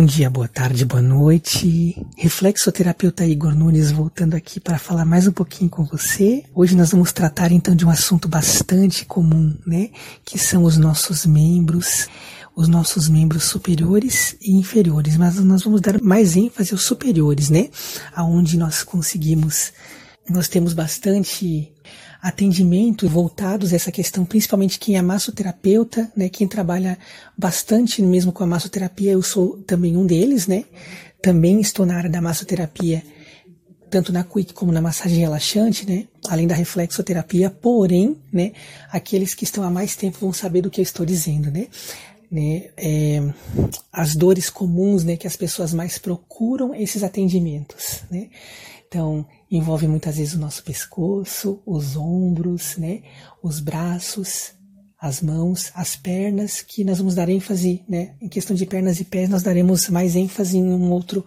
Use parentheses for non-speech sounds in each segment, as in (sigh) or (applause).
Bom dia, boa tarde, boa noite. Reflexoterapeuta Igor Nunes voltando aqui para falar mais um pouquinho com você. Hoje nós vamos tratar então de um assunto bastante comum, né? Que são os nossos membros, os nossos membros superiores e inferiores, mas nós vamos dar mais ênfase aos superiores, né? Aonde nós conseguimos, nós temos bastante atendimento voltados a essa questão, principalmente quem é massoterapeuta, né, quem trabalha bastante mesmo com a massoterapia, eu sou também um deles, né? Também estou na área da massoterapia, tanto na quick como na massagem relaxante, né? Além da reflexoterapia, porém, né, aqueles que estão há mais tempo vão saber do que eu estou dizendo, né? Né, é, as dores comuns né, que as pessoas mais procuram esses atendimentos. Né? Então, envolve muitas vezes o nosso pescoço, os ombros, né, os braços, as mãos, as pernas, que nós vamos dar ênfase, né? Em questão de pernas e pés, nós daremos mais ênfase em um outro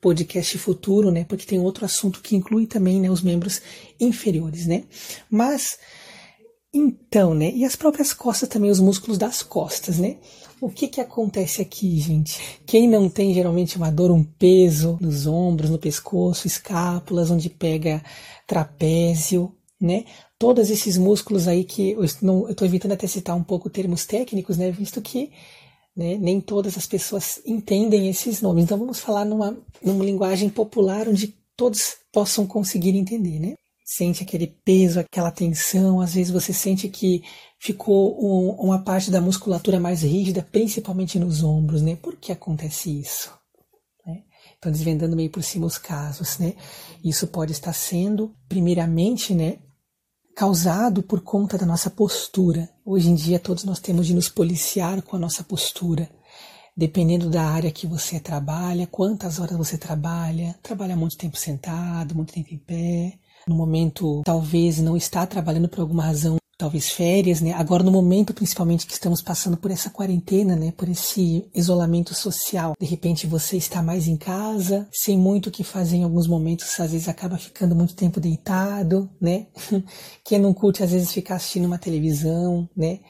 podcast futuro, né? Porque tem outro assunto que inclui também, né, os membros inferiores, né? Mas então, né? E as próprias costas também, os músculos das costas, né? O que que acontece aqui, gente? Quem não tem geralmente uma dor, um peso nos ombros, no pescoço, escápulas, onde pega trapézio, né? Todos esses músculos aí que eu estou evitando até citar um pouco termos técnicos, né? Visto que né, nem todas as pessoas entendem esses nomes. Então vamos falar numa, numa linguagem popular onde todos possam conseguir entender, né? Sente aquele peso, aquela tensão, às vezes você sente que ficou um, uma parte da musculatura mais rígida, principalmente nos ombros, né? Por que acontece isso? Né? Então, desvendando meio por cima os casos, né? Isso pode estar sendo, primeiramente, né? Causado por conta da nossa postura. Hoje em dia, todos nós temos de nos policiar com a nossa postura. Dependendo da área que você trabalha, quantas horas você trabalha, trabalha muito tempo sentado, muito tempo em pé, no momento talvez não está trabalhando por alguma razão talvez férias, né? Agora no momento principalmente que estamos passando por essa quarentena, né? Por esse isolamento social. De repente você está mais em casa, sem muito o que fazer em alguns momentos, às vezes acaba ficando muito tempo deitado, né? (laughs) Quem não curte às vezes ficar assistindo uma televisão, né?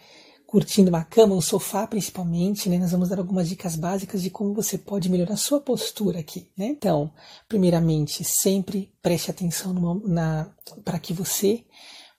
Curtindo uma cama, um sofá principalmente, né? Nós vamos dar algumas dicas básicas de como você pode melhorar a sua postura aqui, né? Então, primeiramente, sempre preste atenção para que você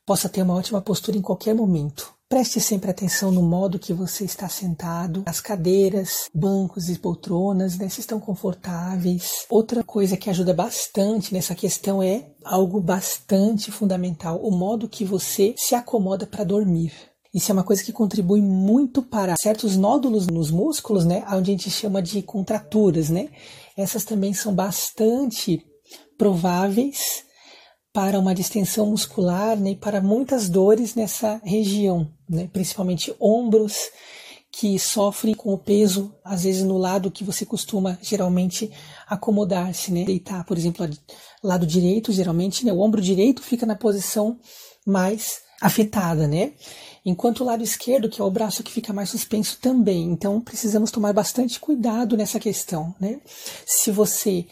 possa ter uma ótima postura em qualquer momento. Preste sempre atenção no modo que você está sentado, as cadeiras, bancos e poltronas, né, se estão confortáveis. Outra coisa que ajuda bastante nessa questão é algo bastante fundamental, o modo que você se acomoda para dormir. Isso é uma coisa que contribui muito para certos nódulos nos músculos, né, onde a gente chama de contraturas, né? Essas também são bastante prováveis para uma distensão muscular né, e para muitas dores nessa região, né, principalmente ombros que sofrem com o peso, às vezes no lado que você costuma geralmente acomodar-se, né, deitar, por exemplo, lado direito, geralmente, né, o ombro direito fica na posição mais afetada, né? Enquanto o lado esquerdo, que é o braço que fica mais suspenso também. Então, precisamos tomar bastante cuidado nessa questão, né? Se você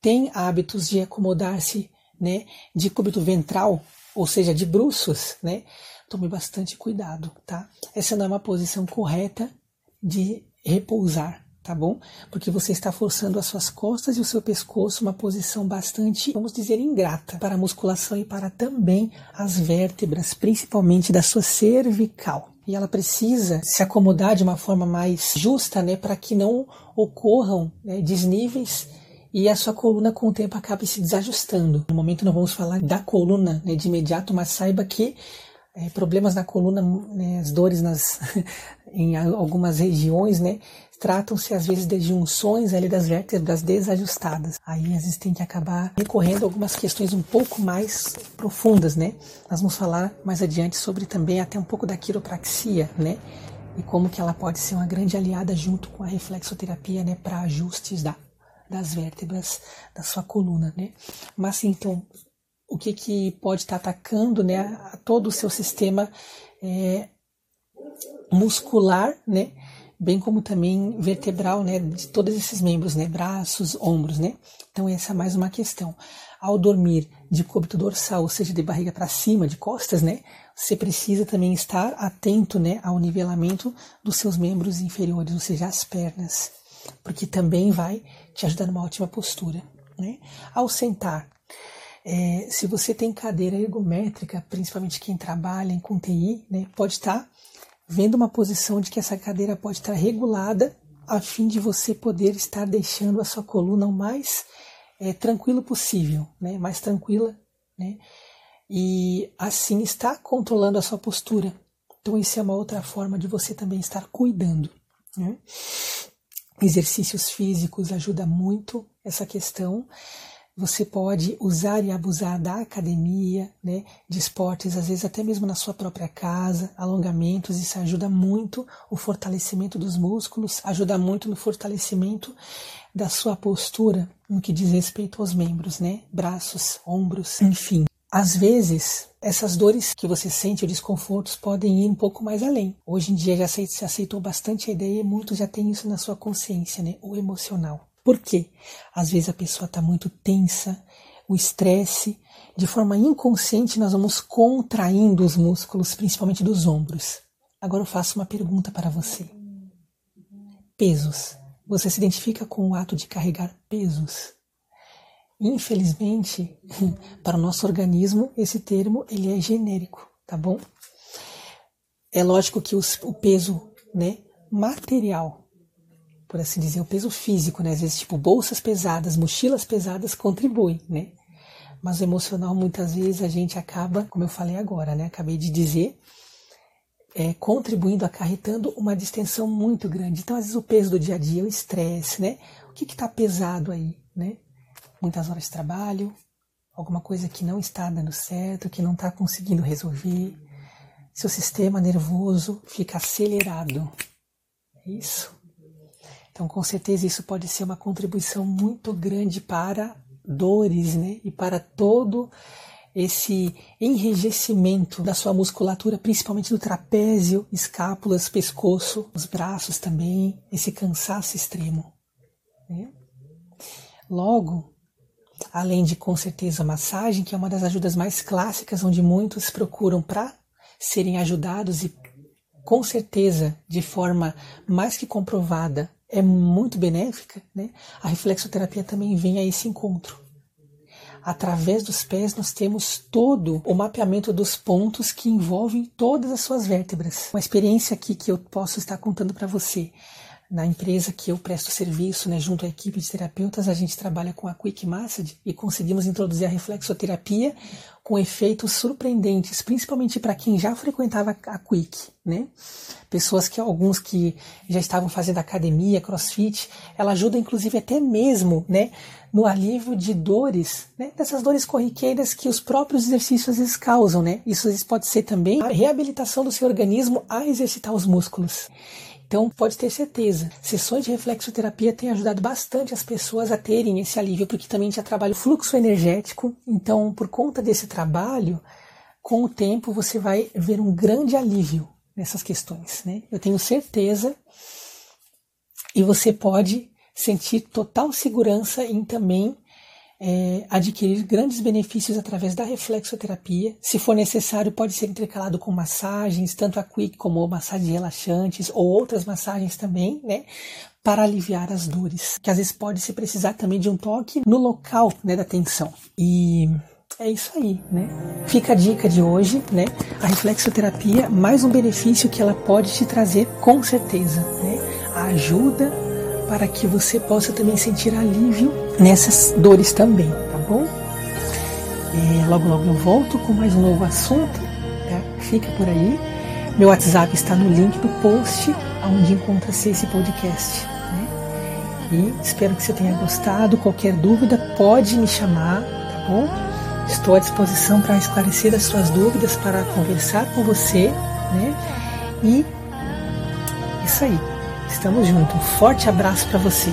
tem hábitos de acomodar-se né, de cúbito ventral, ou seja, de bruços, né, tome bastante cuidado, tá? Essa não é uma posição correta de repousar, tá bom? Porque você está forçando as suas costas e o seu pescoço uma posição bastante, vamos dizer, ingrata para a musculação e para também as vértebras, principalmente da sua cervical. E ela precisa se acomodar de uma forma mais justa, né, para que não ocorram né, desníveis e a sua coluna com o tempo acaba se desajustando. No momento não vamos falar da coluna né, de imediato, mas saiba que é, problemas na coluna, né, as dores nas, (laughs) em algumas regiões, né, tratam-se às vezes de junções ali das vértebras desajustadas. Aí às vezes tem que acabar recorrendo a algumas questões um pouco mais profundas, né? Nós vamos falar mais adiante sobre também até um pouco da quiropraxia, né? E como que ela pode ser uma grande aliada junto com a reflexoterapia, né, para ajustes da das vértebras da sua coluna, né? Mas então, o que, que pode estar atacando, né, todo o seu sistema é, muscular, né? Bem como também vertebral, né, de todos esses membros, né, braços, ombros, né? Então essa é mais uma questão. Ao dormir de côbito dorsal, ou seja, de barriga para cima, de costas, né, você precisa também estar atento, né, ao nivelamento dos seus membros inferiores, ou seja, as pernas. porque também vai te ajudar numa ótima postura. Né? Ao sentar, é, se você tem cadeira ergométrica, principalmente quem trabalha com TI, né, pode estar vendo uma posição de que essa cadeira pode estar regulada a fim de você poder estar deixando a sua coluna o mais é, tranquilo possível, né, mais tranquila, né, e assim está controlando a sua postura. Então, isso é uma outra forma de você também estar cuidando. Né? Exercícios físicos ajuda muito essa questão. Você pode usar e abusar da academia, né, de esportes, às vezes até mesmo na sua própria casa, alongamentos, isso ajuda muito o fortalecimento dos músculos, ajuda muito no fortalecimento da sua postura no que diz respeito aos membros, né, braços, ombros, enfim. Às vezes, essas dores que você sente, os desconfortos, podem ir um pouco mais além. Hoje em dia já se aceitou bastante a ideia e muitos já têm isso na sua consciência, né? O emocional. Por quê? Às vezes a pessoa está muito tensa, o estresse, de forma inconsciente nós vamos contraindo os músculos, principalmente dos ombros. Agora eu faço uma pergunta para você. Pesos. Você se identifica com o ato de carregar pesos? Infelizmente, (laughs) para o nosso organismo, esse termo ele é genérico, tá bom? É lógico que os, o peso né, material, por assim dizer, o peso físico, né, às vezes tipo bolsas pesadas, mochilas pesadas contribui, né? Mas o emocional muitas vezes a gente acaba, como eu falei agora, né, acabei de dizer, é, contribuindo, acarretando uma distensão muito grande. Então, às vezes o peso do dia a dia, o estresse, né? O que está pesado aí, né? muitas horas de trabalho, alguma coisa que não está dando certo, que não está conseguindo resolver. Seu sistema nervoso fica acelerado. É isso. Então, com certeza, isso pode ser uma contribuição muito grande para dores, né? E para todo esse enrijecimento da sua musculatura, principalmente do trapézio, escápulas, pescoço, os braços também, esse cansaço extremo. Né? Logo, além de com certeza a massagem, que é uma das ajudas mais clássicas, onde muitos procuram para serem ajudados e com certeza de forma mais que comprovada é muito benéfica, né? A reflexoterapia também vem a esse encontro. Através dos pés nós temos todo o mapeamento dos pontos que envolvem todas as suas vértebras. Uma experiência aqui que eu posso estar contando para você na empresa que eu presto serviço, né, junto à equipe de terapeutas, a gente trabalha com a Quick Massage e conseguimos introduzir a reflexoterapia com efeitos surpreendentes, principalmente para quem já frequentava a Quick, né? Pessoas que alguns que já estavam fazendo academia, CrossFit, ela ajuda inclusive até mesmo, né, no alívio de dores, né, dessas dores corriqueiras que os próprios exercícios às vezes causam, né? Isso pode ser também a reabilitação do seu organismo a exercitar os músculos. Então, pode ter certeza, sessões de reflexoterapia têm ajudado bastante as pessoas a terem esse alívio, porque também já trabalha o fluxo energético. Então, por conta desse trabalho, com o tempo você vai ver um grande alívio nessas questões. Né? Eu tenho certeza e você pode sentir total segurança em também é, adquirir grandes benefícios através da reflexoterapia. Se for necessário, pode ser intercalado com massagens, tanto a quick como massagens relaxantes ou outras massagens também, né? Para aliviar as dores, que às vezes pode se precisar também de um toque no local né, da tensão. E é isso aí, né? Fica a dica de hoje, né? A reflexoterapia, mais um benefício que ela pode te trazer com certeza, né? A ajuda para que você possa também sentir alívio nessas dores também, tá bom? É, logo, logo eu volto com mais um novo assunto, tá? Fica por aí. Meu WhatsApp está no link do post onde encontra-se esse podcast. Né? E espero que você tenha gostado. Qualquer dúvida pode me chamar, tá bom? Estou à disposição para esclarecer as suas dúvidas, para conversar com você, né? E isso aí. Estamos juntos. Um forte abraço para você.